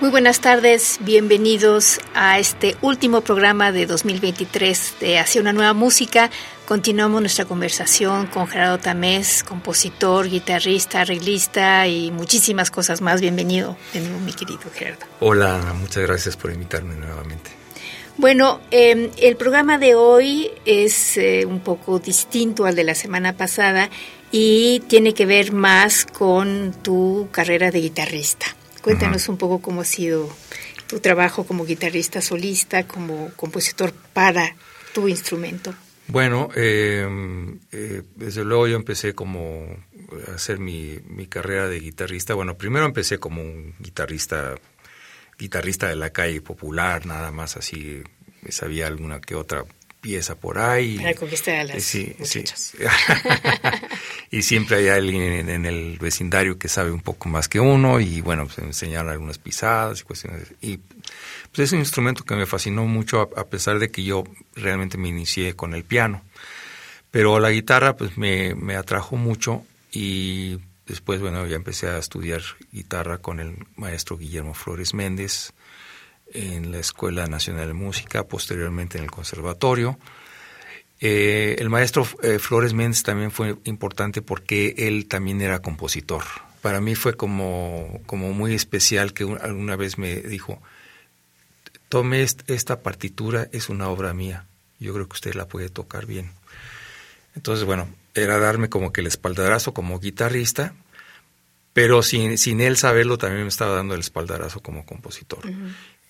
Muy buenas tardes, bienvenidos a este último programa de 2023 de Hacia una nueva música. Continuamos nuestra conversación con Gerardo Tamés, compositor, guitarrista, arreglista y muchísimas cosas más. Bienvenido de nuevo, mi querido Gerardo. Hola, muchas gracias por invitarme nuevamente. Bueno, em, el programa de hoy es eh, un poco distinto al de la semana pasada y tiene que ver más con tu carrera de guitarrista. Cuéntanos un poco cómo ha sido tu trabajo como guitarrista solista, como compositor para tu instrumento. Bueno, eh, eh, desde luego yo empecé como a hacer mi, mi, carrera de guitarrista. Bueno, primero empecé como un guitarrista, guitarrista de la calle popular, nada más así, sabía alguna que otra pieza por ahí. Para conquistar a las sí, Sí. y siempre hay alguien en, el vecindario que sabe un poco más que uno y bueno, pues enseñar algunas pisadas y cuestiones. Y pues es un instrumento que me fascinó mucho a, pesar de que yo realmente me inicié con el piano. Pero la guitarra pues me, me atrajo mucho y después, bueno, ya empecé a estudiar guitarra con el maestro Guillermo Flores Méndez en la Escuela Nacional de Música, posteriormente en el Conservatorio. Eh, el maestro eh, Flores Méndez también fue importante porque él también era compositor. Para mí fue como, como muy especial que alguna vez me dijo, tome esta partitura, es una obra mía, yo creo que usted la puede tocar bien. Entonces, bueno, era darme como que el espaldarazo como guitarrista, pero sin, sin él saberlo también me estaba dando el espaldarazo como compositor.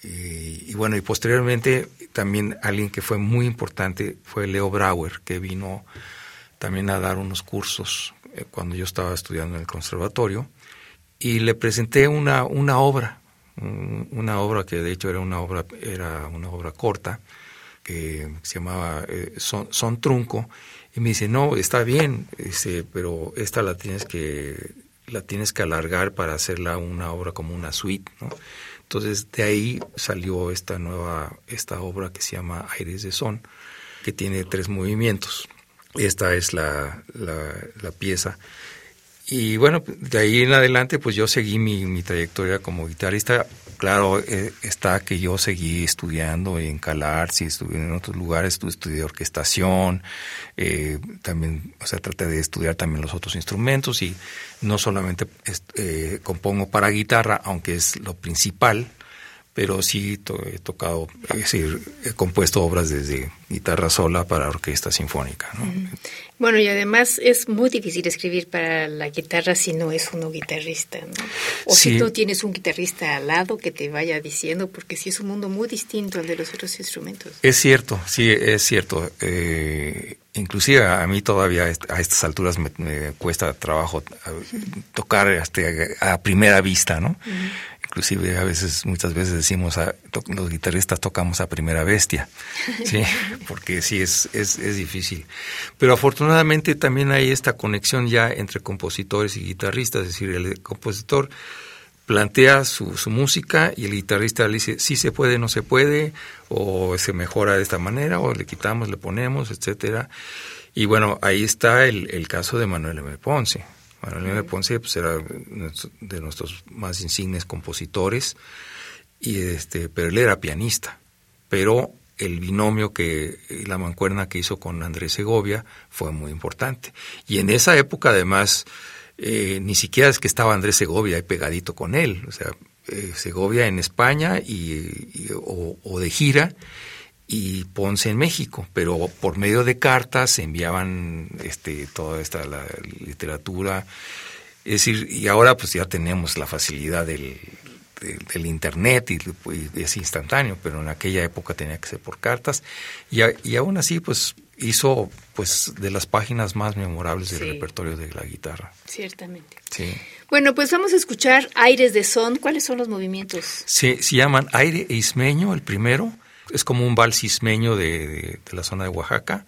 Y, bueno, y posteriormente también alguien que fue muy importante fue Leo Brauer, que vino también a dar unos cursos eh, cuando yo estaba estudiando en el conservatorio. Y le presenté una, una obra, una obra que de hecho era una obra, era una obra corta, que se llamaba eh, son, son, Trunco. Y me dice, no, está bien, dice, pero esta la tienes que la tienes que alargar para hacerla una obra como una suite, ¿no? Entonces de ahí salió esta nueva, esta obra que se llama Aires de Son, que tiene tres movimientos. Esta es la, la, pieza. Y bueno, de ahí en adelante pues yo seguí mi, mi trayectoria como guitarrista. Claro, eh, está que yo seguí estudiando en Calarsi, estudié en otros lugares, estudié orquestación, eh, también, o sea, traté de estudiar también los otros instrumentos y no solamente eh, compongo para guitarra, aunque es lo principal, pero sí he tocado, es decir, he compuesto obras desde guitarra sola para orquesta sinfónica. ¿no? Bueno, y además es muy difícil escribir para la guitarra si no es uno guitarrista, ¿no? O si tú tienes un guitarrista al lado que te vaya diciendo, porque sí es un mundo muy distinto al de los otros instrumentos. Es cierto, sí, es cierto. Eh, inclusive a mí todavía a estas alturas me, cuesta trabajo tocar hasta a primera vista, ¿no? Inclusive a veces, muchas veces decimos, a, los guitarristas tocamos a primera bestia, ¿sí? porque sí es, es, es, difícil. Pero afortunadamente también hay esta conexión ya entre compositores y guitarristas, es decir, el compositor plantea su, su música y el guitarrista le dice, sí se puede, no se puede, o se mejora de esta manera, o le quitamos, le ponemos, etcétera. Y bueno, ahí está el, el caso de Manuel M. Ponce. Manuel M. Ponce pues, era de nuestros más insignes compositores, y este, pero él era pianista. Pero el binomio que la mancuerna que hizo con Andrés Segovia fue muy importante. Y en esa época, además, eh, ni siquiera es que estaba Andrés Segovia ahí pegadito con él. O sea, eh, Segovia en España y, o, de gira y Ponce en México, pero por medio de cartas se enviaban este, toda esta la literatura. Es decir, y ahora pues ya tenemos la facilidad del, del, internet y, es instantáneo, pero en aquella época tenía que ser por cartas y, y aún así pues hizo pues de las páginas más memorables del repertorio de la guitarra. Ciertamente. Sí. Bueno, pues vamos a escuchar Aires de Son. ¿Cuáles son los movimientos? Se, se llaman Aire e Ismeño, el primero. Es como un vals ismeño de, la zona de Oaxaca.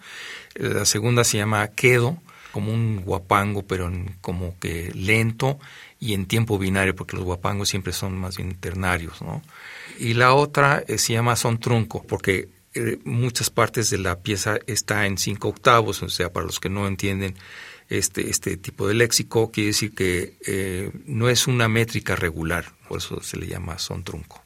La segunda se llama Quedo, como un guapango, pero como que lento y en tiempo binario, porque los guapangos siempre son más bien ternarios, ¿no? Y la otra eh, se llama son trunco, porque eh, muchas partes de la pieza está en cinco octavos, o sea, para los que no entienden este, este tipo de léxico, quiere decir que eh, no es una métrica regular, por eso se le llama son trunco.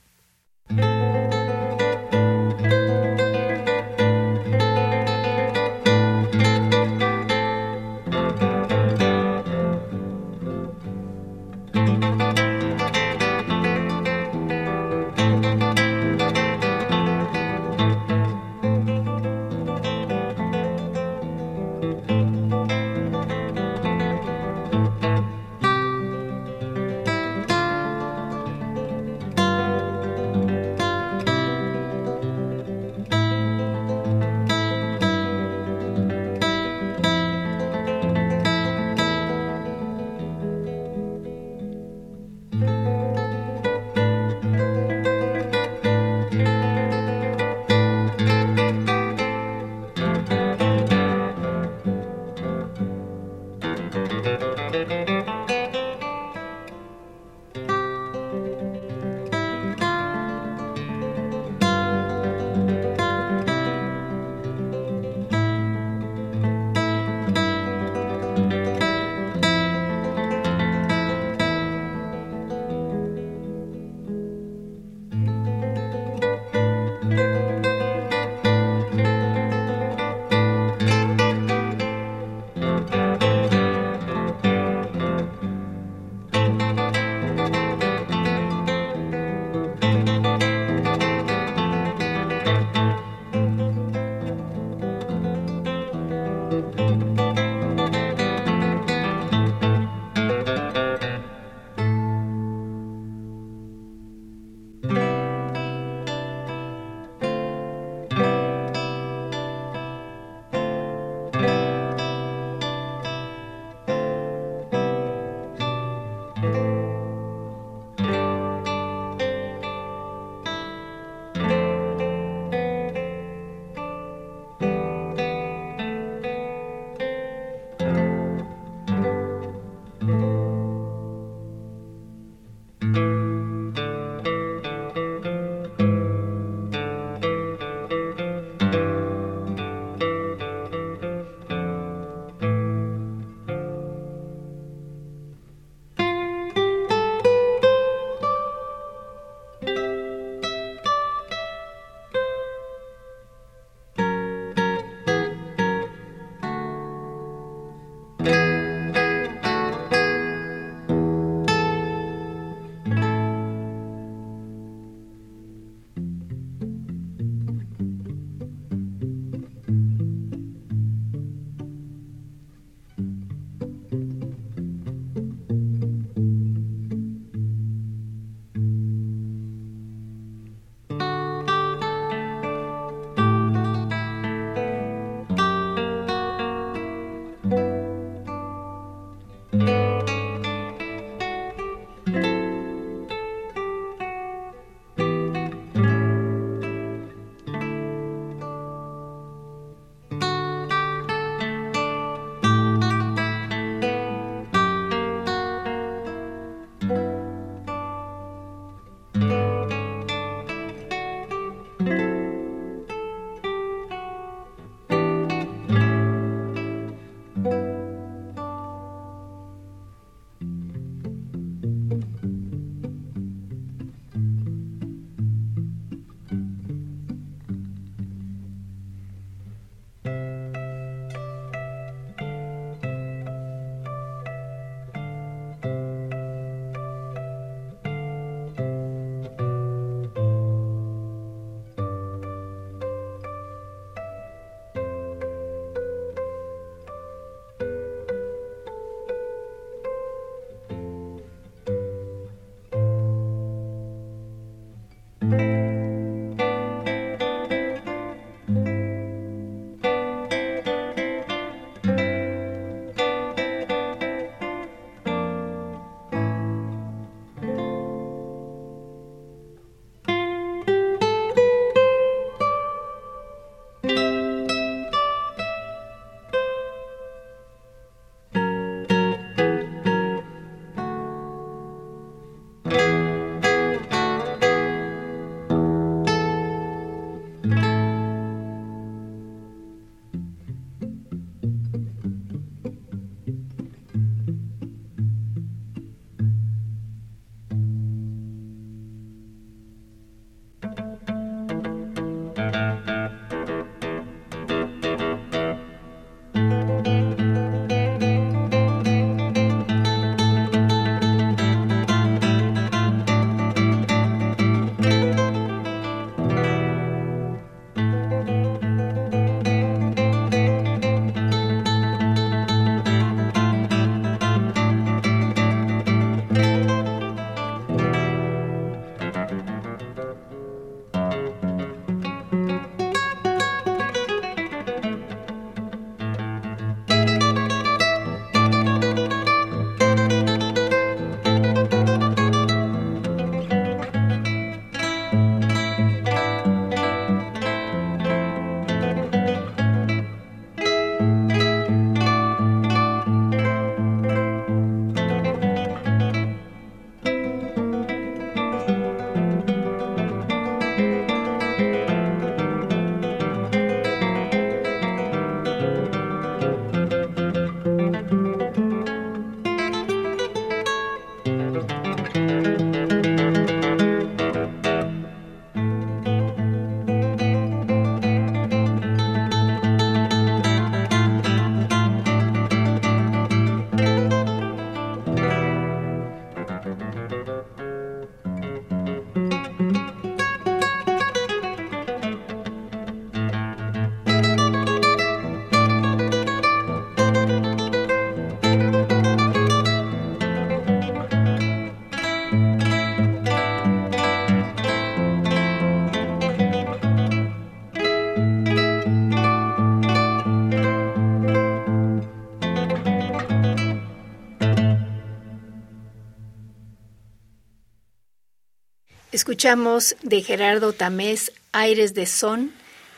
Escuchamos de Gerardo Tamés Aires de Son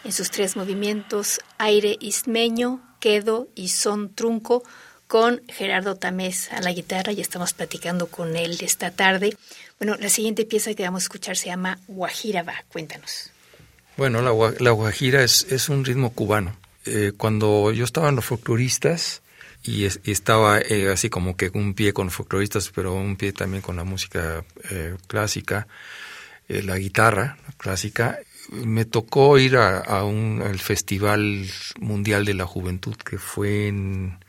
en sus tres movimientos aire ismeño, quedo y son trunco con Gerardo Tamés a la guitarra y estamos platicando con él esta tarde. Bueno, la siguiente pieza que vamos a escuchar se llama Guajira Va. Cuéntanos. Bueno, la, guajira es, es, un ritmo cubano. Eh, cuando yo estaba en los folcloristas y, estaba eh, así como que un pie con folcloristas, pero un pie también con la música eh, clásica, la guitarra clásica, me tocó ir a, un, al Festival Mundial de la Juventud que fue en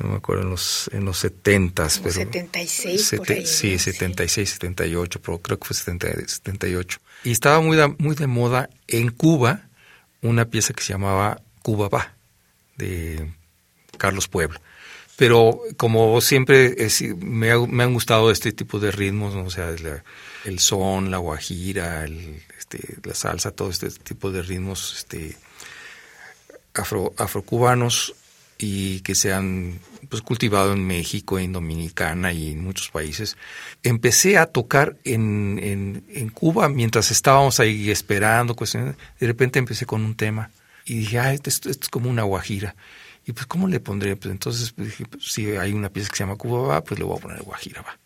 no me acuerdo en los en los 70 pero 76 sí 76 78 pero creo que fue 78 y estaba muy de, muy de moda en Cuba una pieza que se llamaba Cuba va de Carlos Puebla pero como siempre me, han gustado este tipo de ritmos o sea el son la guajira el, este, la salsa todo este tipo de ritmos este afro afrocubanos y que se han pues, cultivado en México, en Dominicana y en muchos países. Empecé a tocar en, en, Cuba mientras estábamos ahí esperando, de repente empecé con un tema y dije, ah, esto, es como una guajira. Y pues, ¿cómo le pondré? Pues entonces pues, dije, pues, si hay una pieza que se llama Cuba va, pues le voy a poner guajira va.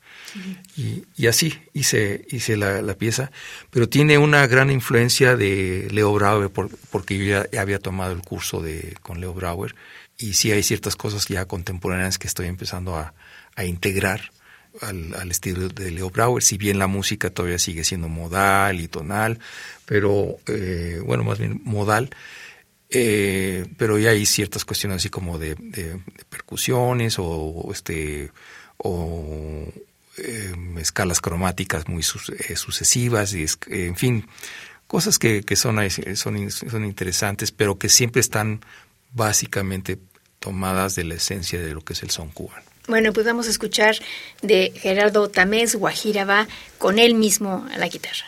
y, y, así hice, hice la, la, pieza, pero tiene una gran influencia de Leo Brauer, porque yo ya había tomado el curso de, con Leo Brauer y sí hay ciertas cosas ya contemporáneas que estoy empezando a, integrar al, estilo de Leo Brauer, si bien la música todavía sigue siendo modal y tonal, pero eh, bueno, más bien modal, eh, pero ya hay ciertas cuestiones así como de, percusiones o, este o em, escalas cromáticas muy eh, sucesivas y en fin cosas que, que son, son, son interesantes pero que siempre están básicamente tomadas de la esencia de lo que es el son cubano. Bueno, pues vamos a escuchar de Gerardo Tamés Guajiraba con él mismo a la guitarra.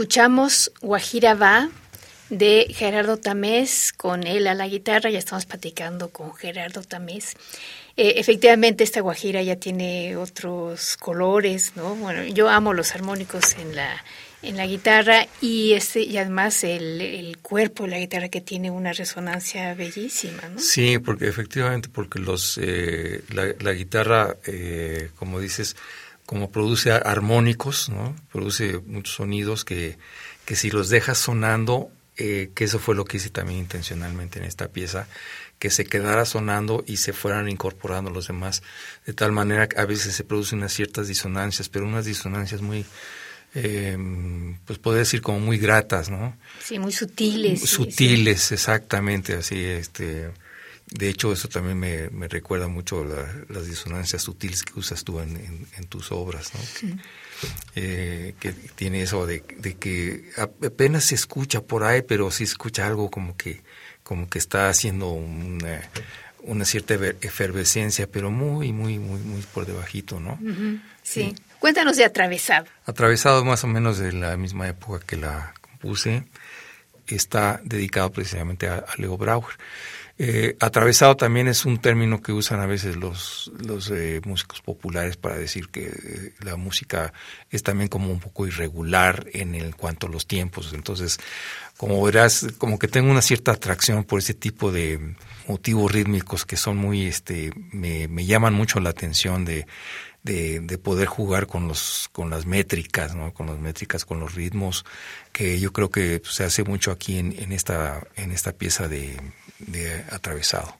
Escuchamos Guajira Va de Gerardo Tamés, con él a la guitarra, ya estamos platicando con Gerardo Tamés. Eh, efectivamente, esta guajira ya tiene otros colores, ¿no? Bueno, yo amo los armónicos en la, en la guitarra y este y además el, el cuerpo de la guitarra que tiene una resonancia bellísima, ¿no? Sí, porque efectivamente, porque los eh, la, guitarra, eh, como dices, como produce armónicos, ¿no? Produce muchos sonidos que, que si los dejas sonando, eh, que eso fue lo que hice también intencionalmente en esta pieza, que se quedara sonando y se fueran incorporando los demás, de tal manera que a veces se producen unas ciertas disonancias, pero unas disonancias muy, eh, pues podría decir como muy gratas, ¿no? Sí, muy sutiles. Sutiles, exactamente, así, este de hecho, eso también me, me recuerda mucho las disonancias sutiles que usas tú en, en, tus obras, ¿no? Eh, que tiene eso de, de, que apenas se escucha por ahí, pero sí escucha algo como que, como que está haciendo una, una cierta efervescencia, pero muy, muy, muy, muy por debajito, ¿no? sí. Cuéntanos de Atravesado. Atravesado más o menos de la misma época que la compuse, está dedicado precisamente a, a Leo Brauer. Eh, atravesado también es un término que usan a veces los, los eh, músicos populares para decir que eh, la música es también como un poco irregular en el cuanto a los tiempos. Entonces, como verás, como que tengo una cierta atracción por ese tipo de motivos rítmicos que son muy, este, me, me llaman mucho la atención de, de, de, poder jugar con los con las métricas, ¿no? con las métricas, con los ritmos, que yo creo que se hace mucho aquí en, en esta en esta pieza de, de atravesado.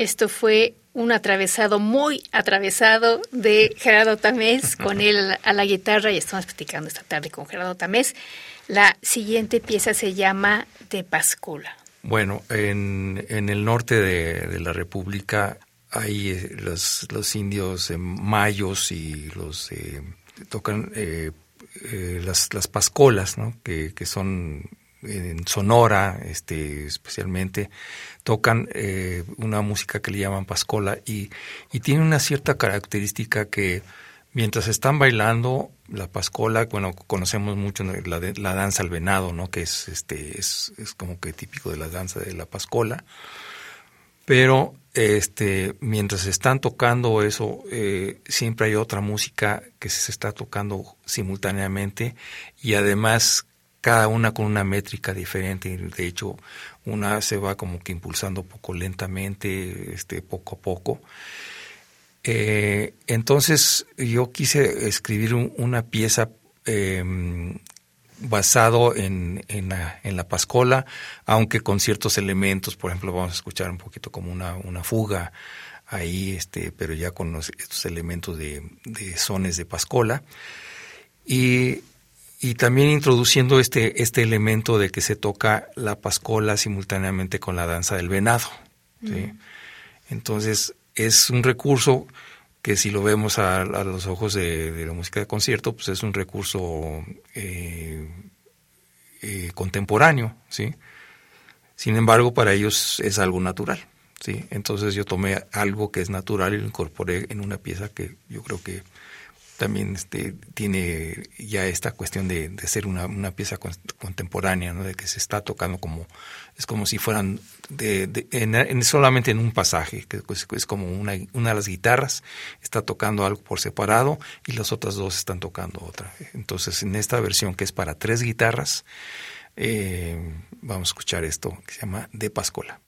Esto fue un atravesado muy atravesado de Gerardo Tamés, con él a la guitarra y estamos platicando esta tarde con Gerardo Tamés. La siguiente pieza se llama De Pascula. Bueno, en, en el norte de, la República hay los, los indios mayos y los tocan las, las pascolas, ¿no? que, que son en Sonora, este, especialmente, tocan eh, una música que le llaman pascola y, y tiene una cierta característica que mientras están bailando la pascola, bueno, conocemos mucho la, la danza al venado, ¿no? Que es, este, es, como que típico de la danza de la pascola. Pero este, mientras están tocando eso, eh, siempre hay otra música que se está tocando simultáneamente y además cada una con una métrica diferente. De hecho, una se va como que impulsando poco lentamente, este, poco a poco. Eh, entonces yo quise escribir una pieza em, basado en, en, la, en, la, pascola, aunque con ciertos elementos, por ejemplo, vamos a escuchar un poquito como una, una fuga ahí, este, pero ya con estos elementos de, de sones de pascola. Y y también introduciendo este, este elemento de que se toca la pascola simultáneamente con la danza del venado. ¿sí? Entonces, es un recurso que si lo vemos a, los ojos de, la música de concierto, pues es un recurso eh, eh, contemporáneo, ¿sí? Sin embargo, para ellos es algo natural, ¿sí? Entonces yo tomé algo que es natural y lo incorporé en una pieza que yo creo que también este, tiene ya esta cuestión de, ser una, una, pieza contemporánea, ¿no? de que se está tocando como, es como si fueran de, en, solamente en un pasaje, que es, como una, una de las guitarras está tocando algo por separado y las otras dos están tocando otra. Entonces en esta versión que es para tres guitarras, eh, vamos a escuchar esto que se llama De Pascola.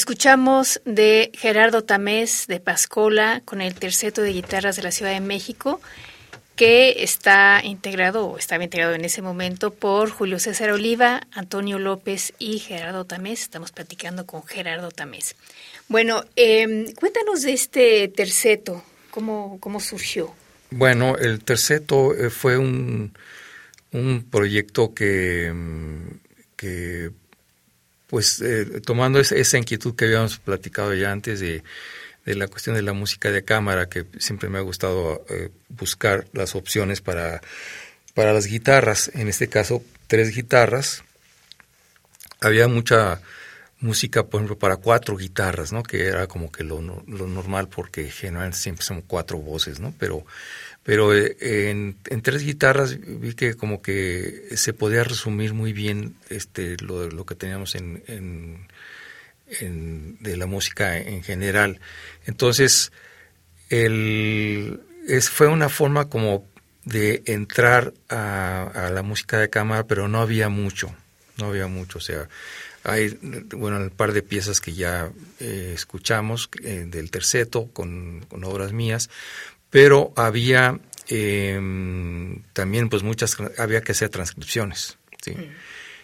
Escuchamos de Gerardo Tamés de Pascola con el terceto de guitarras de la Ciudad de México que está integrado o estaba integrado en ese momento por Julio César Oliva, Antonio López y Gerardo Tamés. Estamos platicando con Gerardo Tamés. Bueno, eh, cuéntanos de este terceto, ¿cómo, cómo surgió? Bueno, el terceto eh, fue un, un proyecto que, que pues eh, tomando esa inquietud que habíamos platicado ya antes de la cuestión de la música de cámara, que siempre me ha gustado eh, buscar las opciones para, para las guitarras, en este caso tres guitarras. Había mucha música, por ejemplo, para cuatro guitarras, ¿no? Que era como que lo, lo normal porque generalmente siempre son cuatro voces, ¿no? Pero, pero eh, en, en, tres guitarras vi que como que se podía resumir muy bien este lo, lo que teníamos en, en de la música en general. Entonces, el, fue una forma como de entrar a, la música de cámara, pero no había mucho, no había mucho, o sea, hay, bueno, un par de piezas que ya eh, escuchamos eh, del terceto con, obras mías, pero había em, también pues muchas, había que hacer transcripciones, ¿sí? Mm.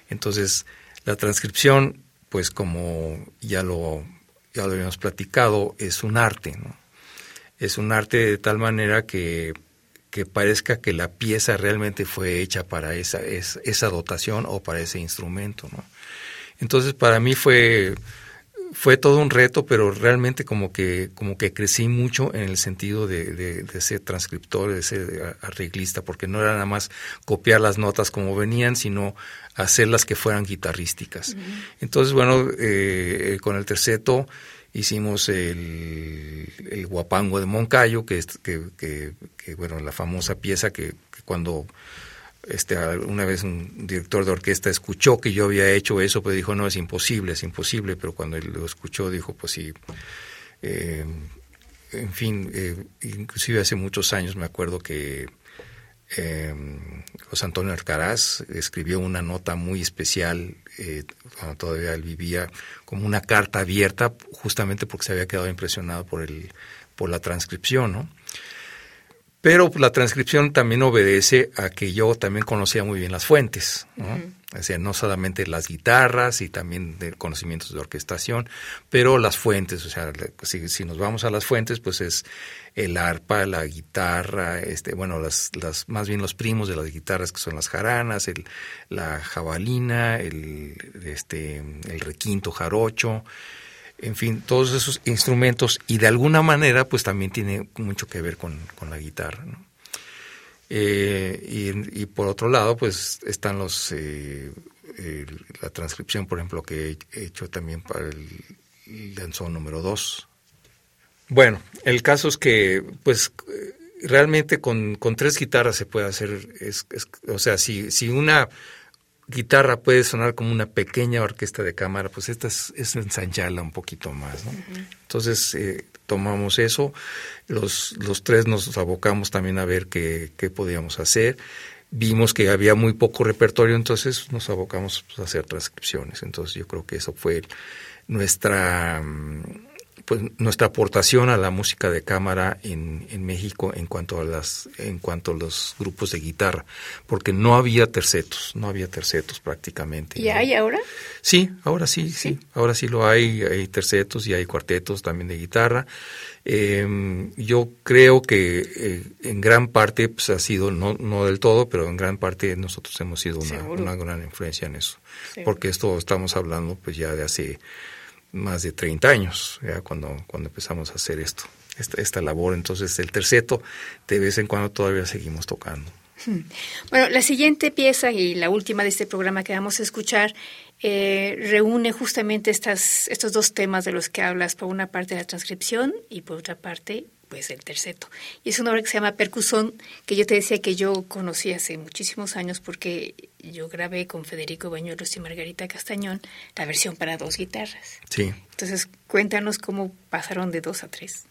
Entonces, la transcripción pues como ya lo, ya lo habíamos platicado, es un arte, ¿no? Es un arte de tal manera que, que parezca que la pieza realmente fue hecha para esa, esa dotación o para ese instrumento, ¿no? Entonces para mí fue, fue todo un reto, pero realmente como que, como que crecí mucho en el sentido de, de, ser transcriptor, de ser arreglista, porque no era nada más copiar las notas como venían, sino hacerlas que fueran guitarrísticas. Entonces, bueno, eh, con el terceto hicimos el, el, guapango de Moncayo, que es que, que, bueno, la famosa pieza que, cuando este, una vez un director de orquesta escuchó que yo había hecho eso, pues dijo, no, es imposible, es imposible, pero cuando él lo escuchó dijo, pues sí, eh, en fin, eh, inclusive hace muchos años me acuerdo que eh, José Antonio Alcaraz escribió una nota muy especial eh, cuando todavía él vivía, como una carta abierta, justamente porque se había quedado impresionado por, el, por la transcripción, ¿no? Pero la transcripción también obedece a que yo también conocía muy bien las fuentes, ¿no? O sea, no solamente las guitarras y también de conocimientos de orquestación, pero las fuentes, o sea, si, si nos vamos a las fuentes, pues es el arpa, la guitarra, este, bueno, las, las, más bien los primos de las guitarras que son las jaranas, el, la jabalina, el, este, el requinto jarocho, en fin, todos esos instrumentos y de alguna manera pues también tiene mucho que ver con, la guitarra. Eh, y, por otro lado pues están los eh, la transcripción por ejemplo que he hecho también para el, danzón número 2. Bueno, el caso es que pues realmente con, con tres guitarras se puede hacer, o sea, si, si una guitarra puede sonar como una pequeña orquesta de cámara, pues esta es, es ensancharla un poquito más. ¿no? Entonces eh, tomamos eso, los, los tres nos abocamos también a ver qué, qué podíamos hacer. Vimos que había muy poco repertorio, entonces nos abocamos pues, a hacer transcripciones. Entonces yo creo que eso fue nuestra mm, pues nuestra aportación a la música de cámara en, en, México en cuanto a las en cuanto a los grupos de guitarra porque no había tercetos no había tercetos prácticamente y hay ahora sí ahora sí, sí, ahora sí lo hay hay tercetos y hay cuartetos también de guitarra. Em, yo creo que eh, en gran parte pues, ha sido no no del todo pero en gran parte nosotros hemos sido una, una gran influencia en eso porque esto estamos hablando pues ya de hace más de 30 años, ya cuando, cuando empezamos a hacer esto, esta, esta labor. Entonces, el terceto, de vez en cuando todavía seguimos tocando. Hmm. Bueno, la siguiente pieza y la última de este programa que vamos a escuchar eh, reúne justamente estas, estos dos temas de los que hablas, por una parte la transcripción y por otra parte pues el terceto. Y es una obra que se llama Percusón, que yo te decía que yo conocí hace muchísimos años porque yo grabé con Federico Bañuelos y Margarita Castañón la versión para dos guitarras. Sí. Entonces, cuéntanos cómo pasaron de dos a tres.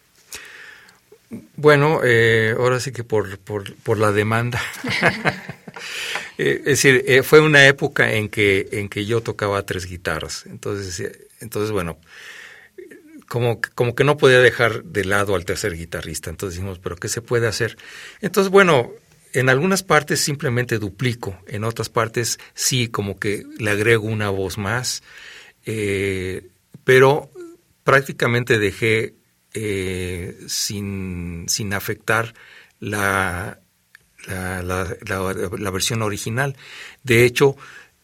Bueno, eh, ahora sí que por, por, por la demanda. Eh, es decir, eh, fue una época en que, en que yo tocaba tres guitarras. Entonces, entonces bueno, como, como que no podía dejar de lado al tercer guitarrista. Entonces dijimos, ¿pero qué se puede hacer? Entonces, bueno, en algunas partes simplemente duplico, en otras partes sí, como que le agrego una voz más, eh, pero prácticamente dejé eh, sin, sin, afectar la, la, la, versión original. De hecho,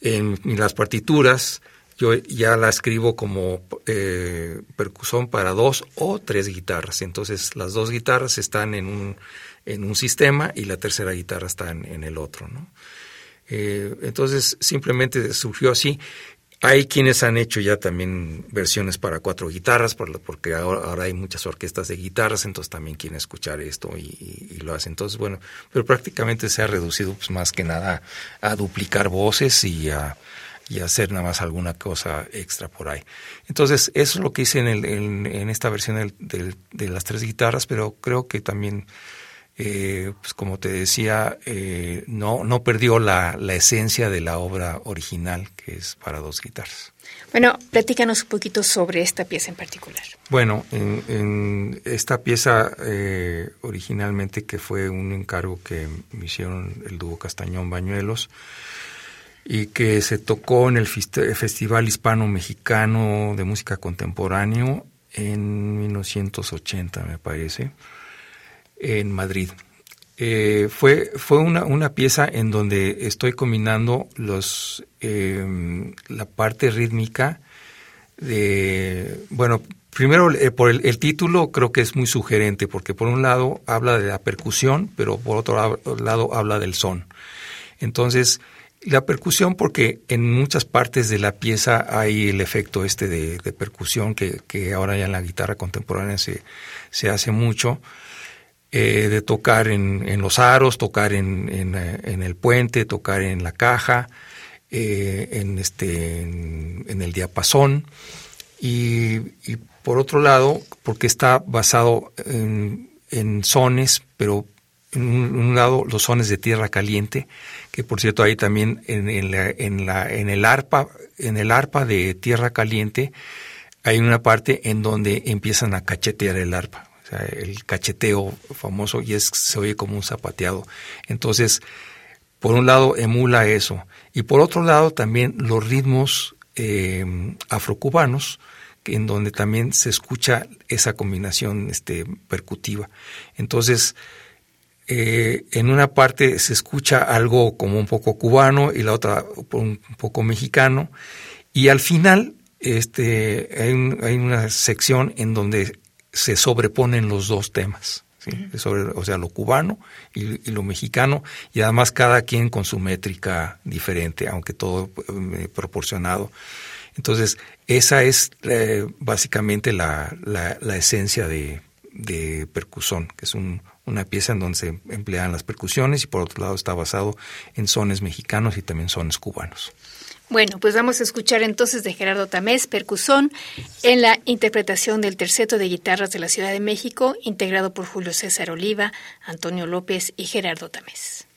en, las partituras yo ya la escribo como eh, percusión para dos o tres guitarras. Entonces las dos guitarras están en un, en un sistema y la tercera guitarra está en, el otro. ¿no? Eh, entonces simplemente surgió así. Hay quienes han hecho ya también versiones para cuatro guitarras, porque ahora, hay muchas orquestas de guitarras, entonces también quieren escuchar esto y, lo hacen. Entonces, bueno, pero prácticamente se ha reducido pues, más que nada a duplicar voces y a, hacer nada más alguna cosa extra por ahí. Entonces, eso es lo que hice en, en, esta versión de las tres guitarras, pero creo que también eh, pues como te decía, eh, no, no perdió la, la, esencia de la obra original, que es para dos guitarras. Bueno, platícanos un poquito sobre esta pieza en particular. Bueno, en, esta pieza eh, originalmente que fue un encargo que me hicieron el dúo Castañón Bañuelos y que se tocó en el Festival Hispano-Mexicano de Música Contemporáneo en 1980, me parece en Madrid. Eh, fue fue una, una, pieza en donde estoy combinando los eh, la parte rítmica de bueno primero eh, por el, título creo que es muy sugerente porque por un lado habla de la percusión pero por otro lado habla del son entonces la percusión porque en muchas partes de la pieza hay el efecto este de, percusión que, que, ahora ya en la guitarra contemporánea se, se hace mucho eh, de tocar en, en, los aros, tocar en, en, eh, en, el puente, tocar en la caja, eh, en, este, en, el diapasón. Y, por otro lado, porque está basado en, sones, pero en un, lado los sones de tierra caliente, que por cierto ahí también en, en, la, en, la, en el arpa, en el arpa de tierra caliente, hay una parte en donde empiezan a cachetear el arpa el cacheteo famoso y es se oye como un zapateado. Entonces, por un lado emula eso y por otro lado también los ritmos eh, afrocubanos en donde también se escucha esa combinación este, percutiva. Entonces, eh, en una parte se escucha algo como un poco cubano y la otra un poco mexicano y al final este, hay, hay una sección en donde se sobreponen los dos temas. o sea, lo cubano y, lo mexicano, y además cada quien con su métrica diferente, aunque todo eh, proporcionado. Entonces, esa es eh, básicamente la, la, esencia de, de percusión, que es una pieza en donde se emplean las percusiones y por otro lado está basado en sones mexicanos y también sones cubanos. Bueno, pues vamos a escuchar entonces de Gerardo Tamés, percusón, en la interpretación del terceto de guitarras de la Ciudad de México, integrado por Julio César Oliva, Antonio López y Gerardo Tamés.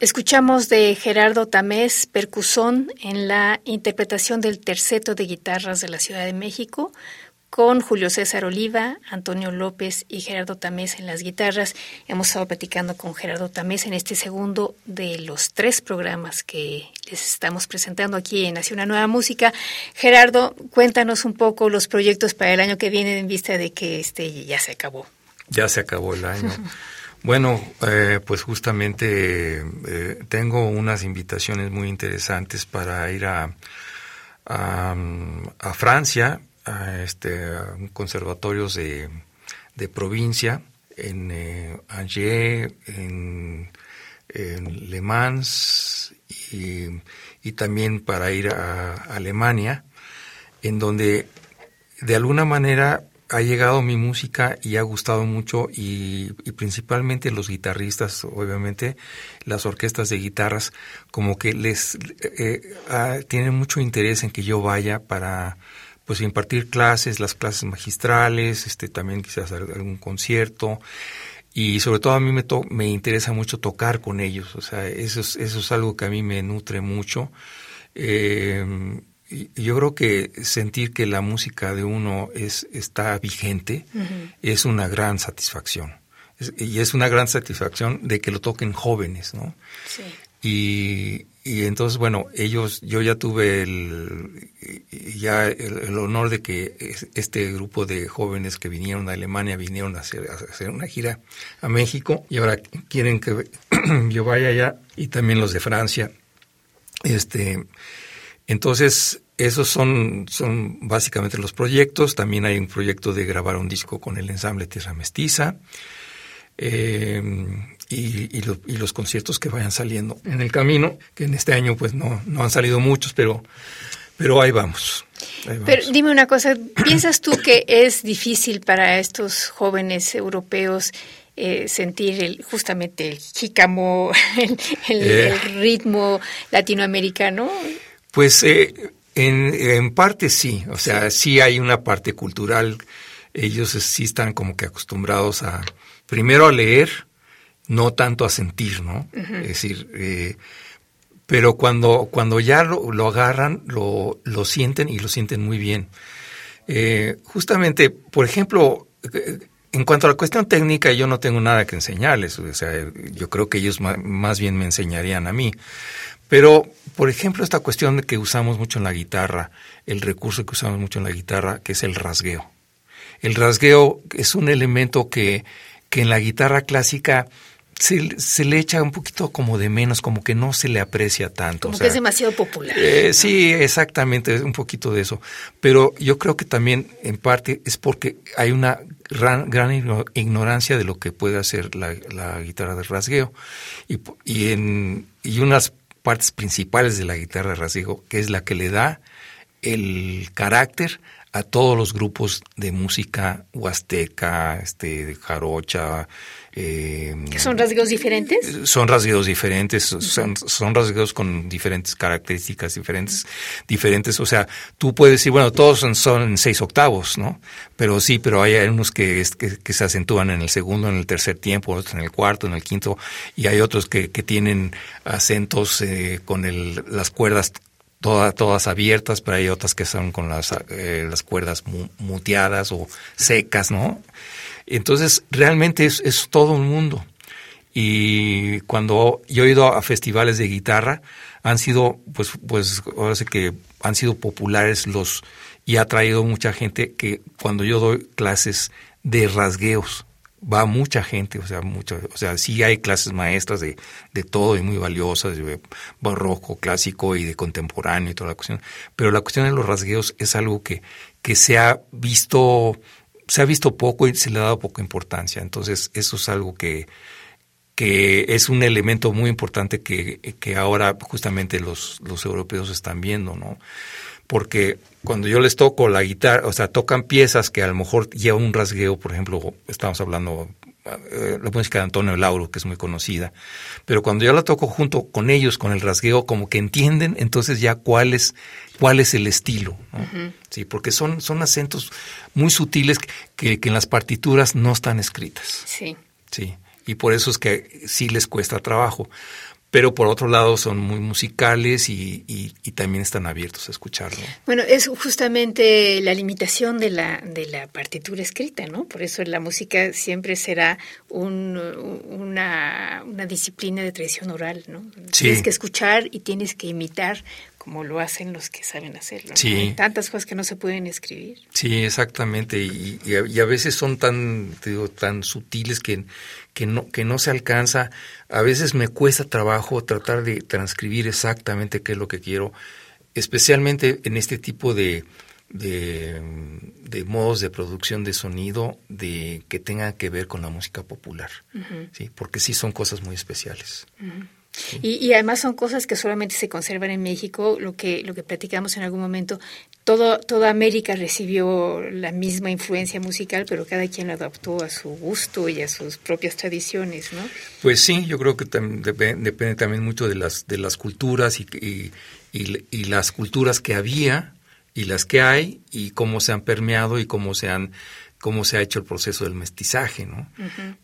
Escuchamos de Gerardo Tamés, percusón, en la interpretación del terceto de guitarras de la Ciudad de México, con Julio César Oliva, Antonio López y Gerardo Tamés en las guitarras. Hemos estado platicando con Gerardo Tamés en este segundo de los tres programas que les estamos presentando aquí en Nación Una Nueva Música. Gerardo, cuéntanos un poco los proyectos para el año que viene en vista de que este ya se acabó. Ya se acabó el año. Bueno, eh, pues justamente eh, tengo unas invitaciones muy interesantes para ir a, a, Francia, a, este, conservatorios de, de provincia, en eh, Angers, en, Le Mans y, también para ir a Alemania, en donde de alguna manera ha llegado mi música y ha gustado mucho y, principalmente los guitarristas, obviamente las orquestas de guitarras, como que les eh, eh, tienen mucho interés en que yo vaya para pues impartir clases, las clases magistrales, este también quizás algún concierto y sobre todo a mí me, me interesa mucho tocar con ellos, o sea, eso es, eso es algo que a mí me nutre mucho. Eh, yo creo que sentir que la música de uno es está vigente es una gran satisfacción. y es una gran satisfacción de que lo toquen jóvenes, ¿no? Sí. Y, y entonces, bueno, ellos, yo ya tuve el, ya el, honor de que este grupo de jóvenes que vinieron a Alemania vinieron a hacer, a hacer una gira a México y ahora quieren que yo vaya allá y también los de Francia. Este, entonces, esos son, son básicamente los proyectos. También hay un proyecto de grabar un disco con el ensamble Tierra Mestiza. Eh, y, los conciertos que vayan saliendo en el camino, que en este año pues no, no han salido muchos, pero, pero ahí vamos. Pero dime una cosa, ¿piensas tú que es difícil para estos jóvenes europeos eh, sentir el, justamente el jícamo, el, eh. ritmo latinoamericano? Pues eh, en, en, parte sí, o sea, sí. hay una parte cultural. Ellos sí están como que acostumbrados a, primero a leer, no tanto a sentir, ¿no? Es decir, eh, pero cuando, cuando ya lo, lo agarran, lo, lo, sienten y lo sienten muy bien. Eh, justamente, por ejemplo, en cuanto a la cuestión técnica, yo no tengo nada que enseñarles. O sea, yo creo que ellos más bien me enseñarían a mí. Pero, por ejemplo, esta cuestión que usamos mucho en la guitarra, el recurso que usamos mucho en la guitarra, que es el rasgueo. El rasgueo es un elemento que, que en la guitarra clásica se, se, le echa un poquito como de menos, como que no se le aprecia tanto. Como que es demasiado popular. Eh, sí, exactamente, un poquito de eso. Pero yo creo que también en parte es porque hay una gran, gran ignorancia de lo que puede hacer la, la guitarra de rasgueo. Y, y, en, y unas partes principales de la guitarra rasgueo, que es la que le da el carácter a todos los grupos de música huasteca, este, jarocha. Eh, ¿Son rasgueos diferentes? Son rasgueos diferentes, son, son rasgueos con diferentes características diferentes, diferentes. O sea, tú puedes decir, bueno, todos son, son seis octavos, ¿no? Pero sí, pero hay unos que, que, se acentúan en el segundo, en el tercer tiempo, otros en el cuarto, en el quinto, y hay otros que, que tienen acentos eh, con el, las cuerdas todas abiertas, pero hay otras que son con las, eh, las cuerdas muteadas o secas, ¿no? Entonces, realmente es, es todo un mundo. Y cuando yo he ido a festivales de guitarra, han sido, pues, pues, ahora sé que han sido populares los, y ha traído mucha gente que cuando yo doy clases de rasgueos, va mucha gente, o sea, mucho, o sea, sí hay clases maestras de, de todo y muy valiosas, de barroco, clásico y de contemporáneo y toda la cuestión, pero la cuestión de los rasgueos es algo que, que se ha visto, se ha visto poco y se le ha dado poca importancia, entonces eso es algo que, que es un elemento muy importante que, que ahora justamente los, los europeos están viendo, ¿no? porque cuando yo les toco la guitarra, o sea, tocan piezas que a lo mejor llevan un rasgueo, por ejemplo, estamos hablando eh, la música de Antonio Lauro, que es muy conocida, pero cuando yo la toco junto con ellos, con el rasgueo, como que entienden entonces ya cuál es, cuál es el estilo, Sí, porque son, son acentos muy sutiles que, que en las partituras no están escritas. Sí. Sí, y por eso es que sí les cuesta trabajo. Pero por otro lado son muy musicales y, también están abiertos a escucharlo. Bueno, es justamente la limitación de la, de la partitura escrita, ¿no? Por eso la música siempre será una, una disciplina de tradición oral, ¿no? Tienes que escuchar y tienes que imitar como lo hacen los que saben hacerlo. Sí. Hay tantas cosas que no se pueden escribir. Sí, exactamente. Y, a, veces son tan, digo, tan sutiles que, que, no, que no se alcanza. A veces me cuesta trabajo tratar de transcribir exactamente qué es lo que quiero, especialmente en este tipo de, de, modos de producción de sonido de que tengan que ver con la música popular, ¿sí? porque sí son cosas muy especiales. Y, además son cosas que solamente se conservan en México, lo que, lo que platicamos en algún momento. Todo, toda América recibió la misma influencia musical, pero cada quien lo adaptó a su gusto y a sus propias tradiciones, ¿no? Pues sí, yo creo que depende también mucho de las, de las culturas y, y las culturas que había y las que hay y cómo se han permeado y cómo se han cómo se ha hecho el proceso del mestizaje, ¿no?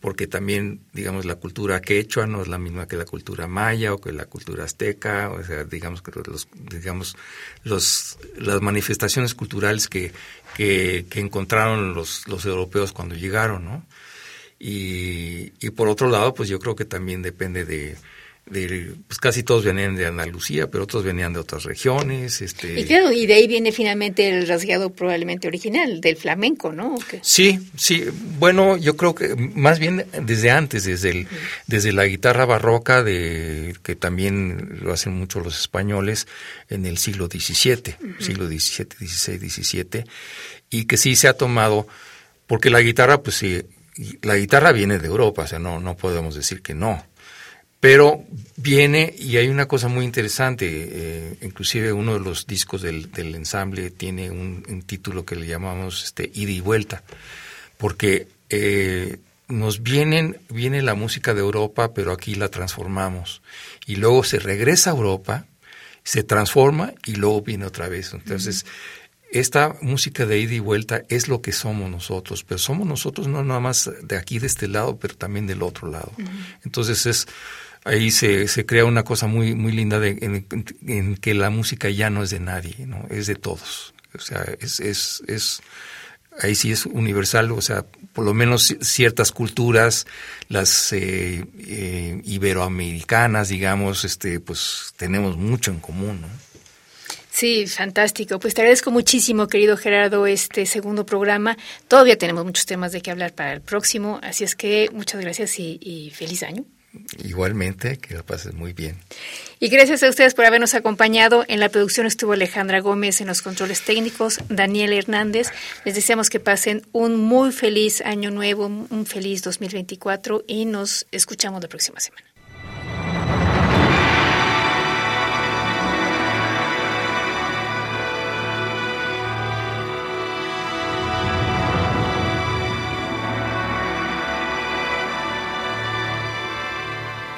Porque también, digamos, la cultura quechua no es la misma que la cultura maya o que la cultura azteca, o sea, digamos que los, digamos, los, las manifestaciones culturales que, que, que encontraron los, los europeos cuando llegaron, ¿no? Y, y por otro lado, pues yo creo que también depende de, pues casi todos venían de Andalucía, pero otros venían de otras regiones. Este... Y claro, y de ahí viene finalmente el rasgado probablemente original del flamenco, ¿no? Sí, sí. Bueno, yo creo que más bien desde antes, desde el, desde la guitarra barroca de que también lo hacen mucho los españoles en el siglo XVII, siglo XVII, XVI, XVII, y que sí se ha tomado, porque la guitarra, pues sí, la guitarra viene de Europa, o sea, no, no podemos decir que no pero viene y hay una cosa muy interesante, eh, inclusive uno de los discos del, ensamble tiene un, título que le llamamos este, ida y vuelta, porque eh, nos vienen, viene la música de Europa, pero aquí la transformamos. Y luego se regresa a Europa, se transforma y luego viene otra vez. Entonces, esta música de ida y vuelta es lo que somos nosotros, pero somos nosotros no nada más de aquí, de este lado, pero también del otro lado. Entonces es ahí se, se crea una cosa muy, muy linda de, en, que la música ya no es de nadie, ¿no? es de todos. O sea, es, es, es, ahí sí es universal, o sea, por lo menos ciertas culturas, las eh, eh, iberoamericanas, digamos, este, pues tenemos mucho en común, ¿no? Sí, fantástico. Pues te agradezco muchísimo, querido Gerardo, este segundo programa. Todavía tenemos muchos temas de que hablar para el próximo, así es que muchas gracias y feliz año. Igualmente, que lo pases muy bien. Y gracias a ustedes por habernos acompañado. En la producción estuvo Alejandra Gómez, en los controles técnicos, Daniel Hernández. Les deseamos que pasen un muy feliz año nuevo, un feliz 2024 y nos escuchamos la próxima semana.